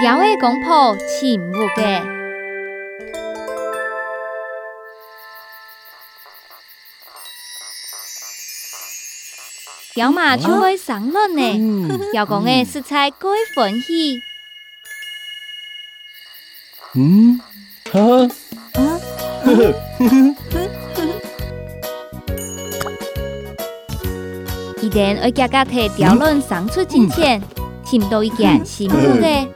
雕的公婆请勿嘅，雕嘛就会上轮呢。雕公的食材该欢喜。嗯，啊？啊，呵呵呵呵。一定要加加提雕轮上出金钱，请到一件新妇嘅。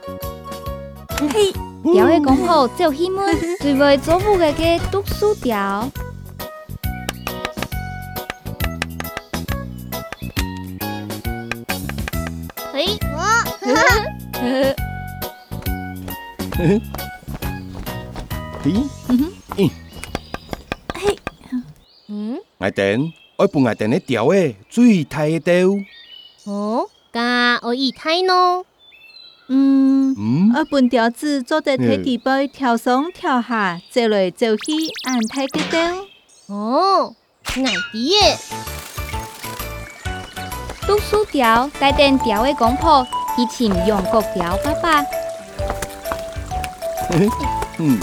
嘿，雕嘅公婆就希望最为做妇嘅嘅读书雕。嘿，我，呵呵，嘿，嗯嗯，嘿，嗯，爱等，爱不爱等的雕诶，最大的雕。哦，噶我一睇喏。嗯，我本条子做在梯地背跳上跳下，走来走去，按太个雕。哦，矮啲耶。读书条带点条的公婆，以前用国条爸爸。嗯嗯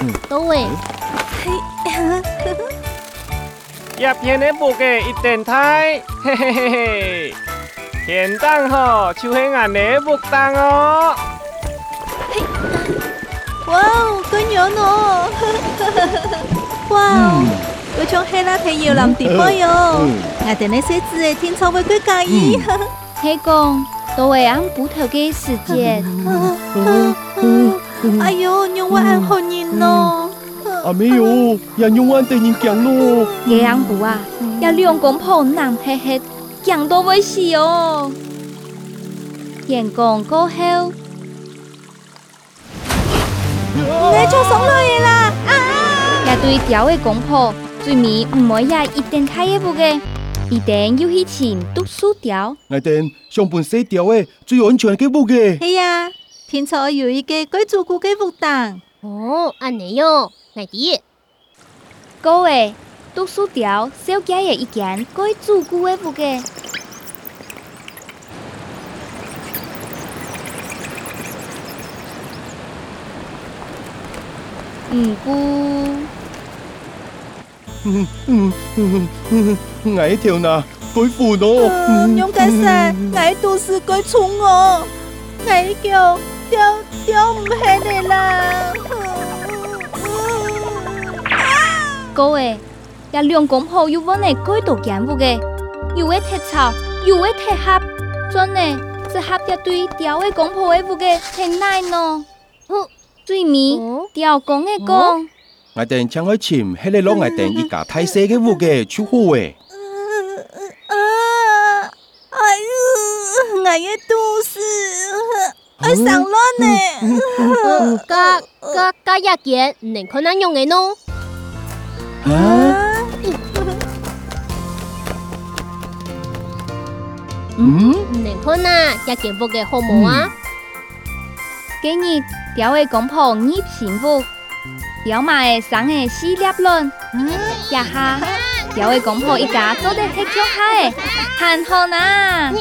嗯，都会。叶片的木嘅一定太，嘿嘿嘿嘿。现当吼，就是俺的木当哦。嘿，哇哦，更有喏！哇哦，我从黑拉皮摇篮地波哟。我哋那些字诶，天窗会归介意。黑公，都会按不头嘅时间。哎呦，牛我按好人咯。啊没有，要用我对人讲咯。这样不啊，要两公婆难嘿嘿。讲都会死哦！演讲过后，你做什么啦？也对雕的公婆，最尾唔会也一定开一步嘅，一定要去请读书雕。我哋上半世雕嘅最安全嘅步嘅。系啊，天朝有一个贵族顾嘅步档。哦，安尼哟，爱啲。各位。读书条小家嘅一件该做顾嘅物嘅。唔顾。嗯嗯嗯嗯，矮条呐，该扶咯。勇敢些，矮都是该冲哦，矮叫掉掉唔起嚟啦。各位。呀，两公婆又问你几多件物嘅，又会贴草，又会贴盒，真呢，这盒一对雕的公婆的物嘅，挺难喏。最尾雕公嘅讲，我哋请去请，喺你攞我哋一家太细嘅屋嘅出货诶。啊！哎呦，我嘅肚子，我上乱呢。加加加一件，能可能用嘅喏。啊？嗯，你看呐，一件布嘅好啊？今日雕嘅公婆二幸福，雕埋生嘅四粒卵，一下雕嘅公婆一家做得吃香下嘅，很好呐。